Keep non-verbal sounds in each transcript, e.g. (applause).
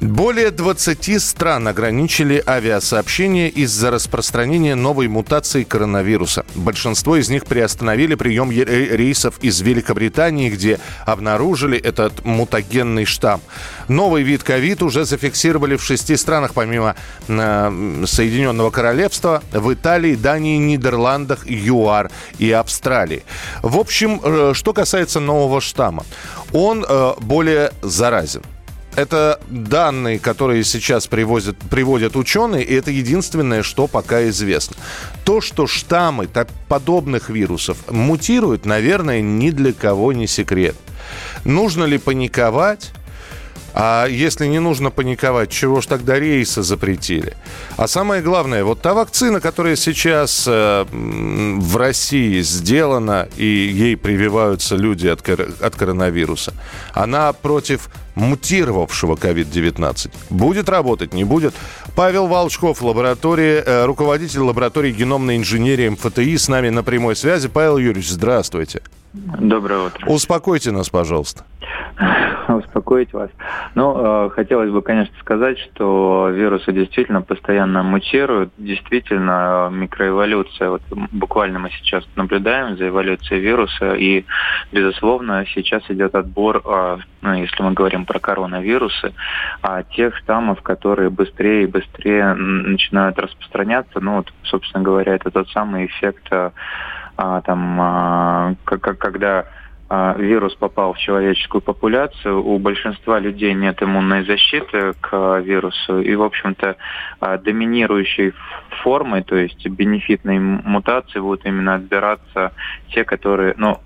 Более 20 стран ограничили авиасообщение из-за распространения новой мутации коронавируса. Большинство из них приостановили прием е- рейсов из Великобритании, где обнаружили этот мутагенный штамм. Новый вид ковид уже зафиксировали в шести странах, помимо э, Соединенного Королевства, в Италии, Дании, Нидерландах, ЮАР и Австралии. В общем, э, что касается нового штамма, он э, более заразен. Это данные, которые сейчас привозят, приводят ученые, и это единственное, что пока известно. То, что штаммы так, подобных вирусов мутируют, наверное, ни для кого не секрет. Нужно ли паниковать? А если не нужно паниковать, чего ж тогда рейсы запретили? А самое главное, вот та вакцина, которая сейчас э, в России сделана, и ей прививаются люди от, от коронавируса, она против мутировавшего COVID-19. Будет работать, не будет? Павел Волчков, лаборатория, э, руководитель лаборатории геномной инженерии МФТИ, с нами на прямой связи. Павел Юрьевич, здравствуйте. Доброе утро. Успокойте нас, пожалуйста. (laughs) Успокоить вас. Ну, э, хотелось бы, конечно, сказать, что вирусы действительно постоянно мутируют. Действительно, микроэволюция, вот буквально мы сейчас наблюдаем за эволюцией вируса, и, безусловно, сейчас идет отбор, э, ну, если мы говорим про коронавирусы, а тех штаммов, которые быстрее и быстрее начинают распространяться. Ну, вот, собственно говоря, это тот самый эффект э, а, там, а, как, когда а, вирус попал в человеческую популяцию, у большинства людей нет иммунной защиты к вирусу, и, в общем-то, а, доминирующей формой, то есть бенефитной мутации будут именно отбираться те, которые, ну,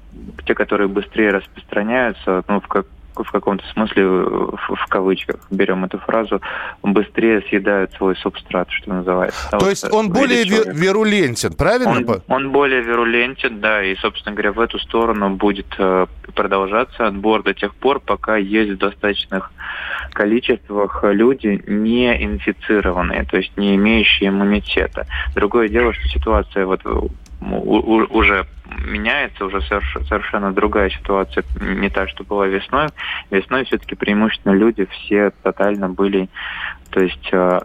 те, которые быстрее распространяются, ну, в, как, в каком-то смысле, в, в кавычках берем эту фразу, быстрее съедают свой субстрат, что называется. То вот есть он более человек. вирулентен, правильно? Он, он более вирулентен, да, и, собственно говоря, в эту сторону будет э, продолжаться отбор до тех пор, пока есть в достаточных количествах люди не инфицированные, то есть не имеющие иммунитета. Другое дело, что ситуация вот уже меняется, уже совершенно другая ситуация, не та, что была весной. Весной все-таки преимущественно люди все тотально были, то есть э,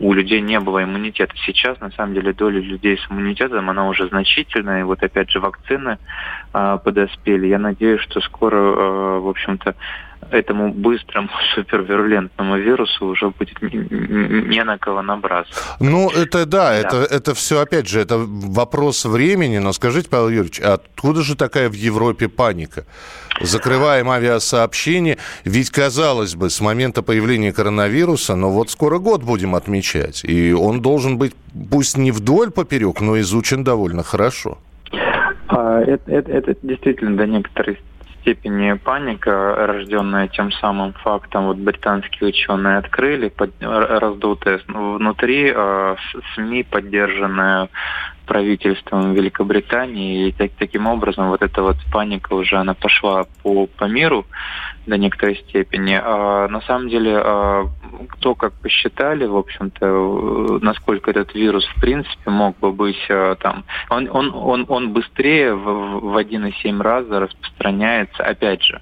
у людей не было иммунитета. Сейчас, на самом деле, доля людей с иммунитетом, она уже значительная, и вот опять же вакцины э, подоспели. Я надеюсь, что скоро, э, в общем-то, этому быстрому (laughs) супервирулентному вирусу уже будет не на кого набраться. Ну, это да, да. Это, это все, опять же, это вопрос времени, но скажите, Павел Юрьевич, откуда же такая в Европе паника? Закрываем авиасообщение, ведь, казалось бы, с момента появления коронавируса, но вот скоро год будем отмечать, и он должен быть, пусть не вдоль поперек, но изучен довольно хорошо. А, это, это, это действительно до некоторой степени паника, рожденная тем самым фактом, вот британские ученые открыли, под, раздутые внутри э, СМИ, поддержанная правительством Великобритании. И так, таким образом вот эта вот паника уже она пошла по, по миру до некоторой степени. А, на самом деле, а, кто как посчитали, в общем-то, насколько этот вирус в принципе мог бы быть а, там, он, он, он, он быстрее в, в 1,7 раза распространяется, опять же,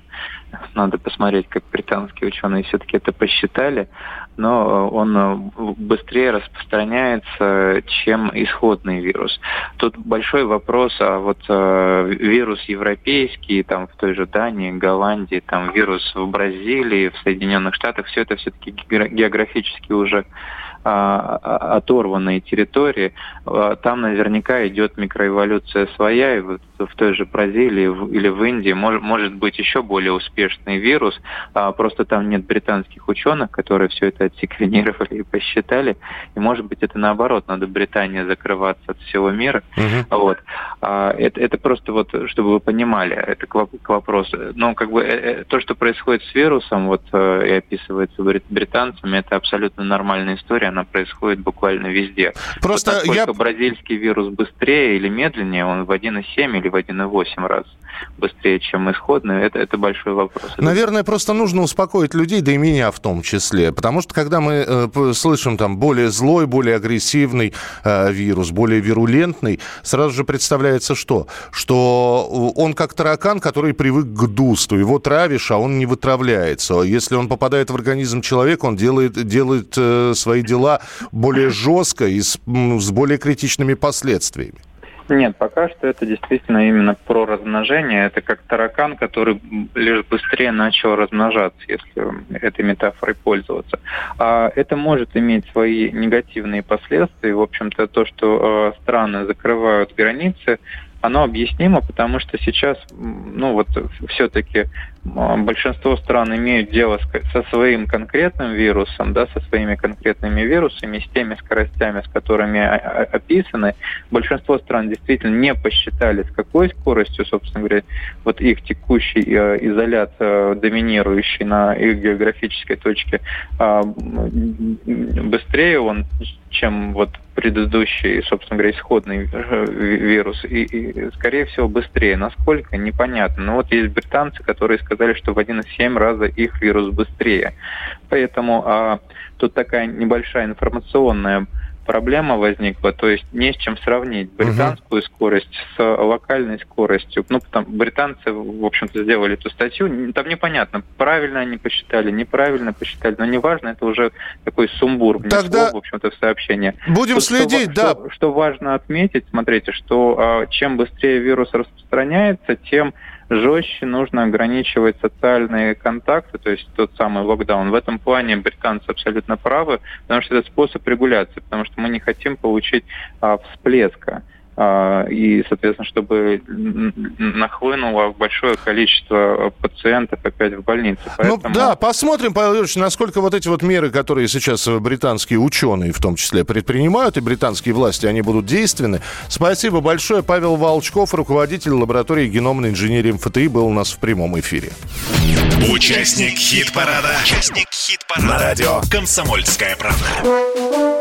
надо посмотреть, как британские ученые все-таки это посчитали, но он э, быстрее распространяется, чем исходный вирус. Тут большой вопрос, а вот э, вирус европейский, там в той же Дании, Голландии, там вирус в Бразилии, в Соединенных Штатах, все это все-таки географически уже а, а, оторванные территории, а, там наверняка идет микроэволюция своя, и вот в той же Бразилии или в Индии может, может быть еще более успешный вирус, просто там нет британских ученых, которые все это отсеквенировали и посчитали, и может быть это наоборот, надо Британии закрываться от всего мира. Угу. Вот. Это, это просто вот, чтобы вы понимали, это к вопросу. Но как бы э, э, то, что происходит с вирусом, вот э, и описывается британцами, это абсолютно нормальная история, она происходит буквально везде. Просто вот я... бразильский вирус быстрее или медленнее, он в 1,7 или в 1,8 раз быстрее, чем исходный, это, это большой вопрос. Наверное, просто нужно успокоить людей, да и меня в том числе. Потому что, когда мы э, слышим там более злой, более агрессивный э, вирус, более вирулентный, сразу же представляется что? Что он как таракан, который привык к дусту. Его травишь, а он не вытравляется. Если он попадает в организм человека, он делает, делает э, свои дела более жестко и с, с более критичными последствиями. Нет, пока что это действительно именно про размножение. Это как таракан, который лишь быстрее начал размножаться, если этой метафорой пользоваться. А это может иметь свои негативные последствия. В общем-то, то, что э, страны закрывают границы, оно объяснимо, потому что сейчас, ну вот, все-таки большинство стран имеют дело со своим конкретным вирусом, да, со своими конкретными вирусами, с теми скоростями, с которыми описаны. Большинство стран действительно не посчитали, с какой скоростью, собственно говоря, вот их текущий э, изолят, э, доминирующий на их географической точке, а, быстрее он, чем вот предыдущий, собственно говоря, исходный э, вирус, и, и скорее всего быстрее. Насколько, непонятно. Но вот есть британцы, которые сказали, что в 1,7 раза их вирус быстрее. Поэтому а, тут такая небольшая информационная проблема возникла, то есть не с чем сравнить британскую угу. скорость с локальной скоростью. Ну, там британцы, в общем-то, сделали эту статью, там непонятно, правильно они посчитали, неправильно посчитали, но неважно, это уже такой сумбур внесло, Тогда в общем-то, в сообщение. Будем Тут следить, что, да. Что, что важно отметить, смотрите, что а, чем быстрее вирус распространяется, тем жестче нужно ограничивать социальные контакты, то есть тот самый локдаун. В этом плане британцы абсолютно правы, потому что это способ регуляции, потому что мы не хотим получить а, всплеска. А, и, соответственно, чтобы нахлынуло большое количество пациентов опять в больнице. Ну Поэтому... Ну да, посмотрим, Павел Юрьевич, насколько вот эти вот меры, которые сейчас британские ученые в том числе предпринимают, и британские власти, они будут действенны. Спасибо большое. Павел Волчков, руководитель лаборатории геномной инженерии МФТИ, был у нас в прямом эфире. Участник хит-парада. Участник хит-парада. На радио «Комсомольская правда».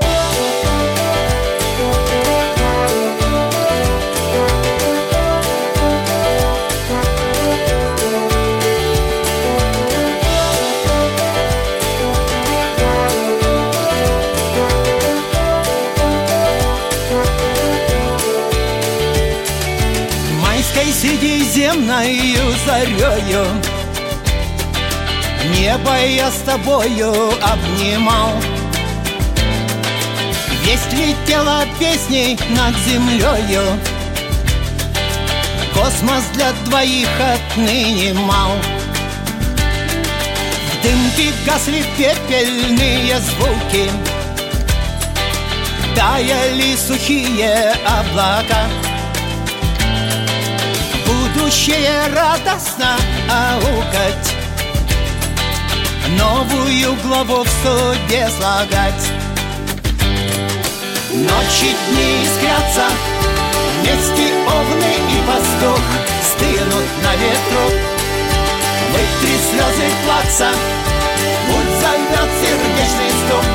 Средиземною зарею. Небо я с тобою обнимал. Весть летела песней над землею. Космос для двоих отныне мал В дымке гасли пепельные звуки. Таяли сухие облака будущее радостно аукать. Новую главу в суде слагать. Ночи дни искрятся Вместе овны и пастух Стынут на ветру. Вытри слезы плаца Путь зовет сердечный стук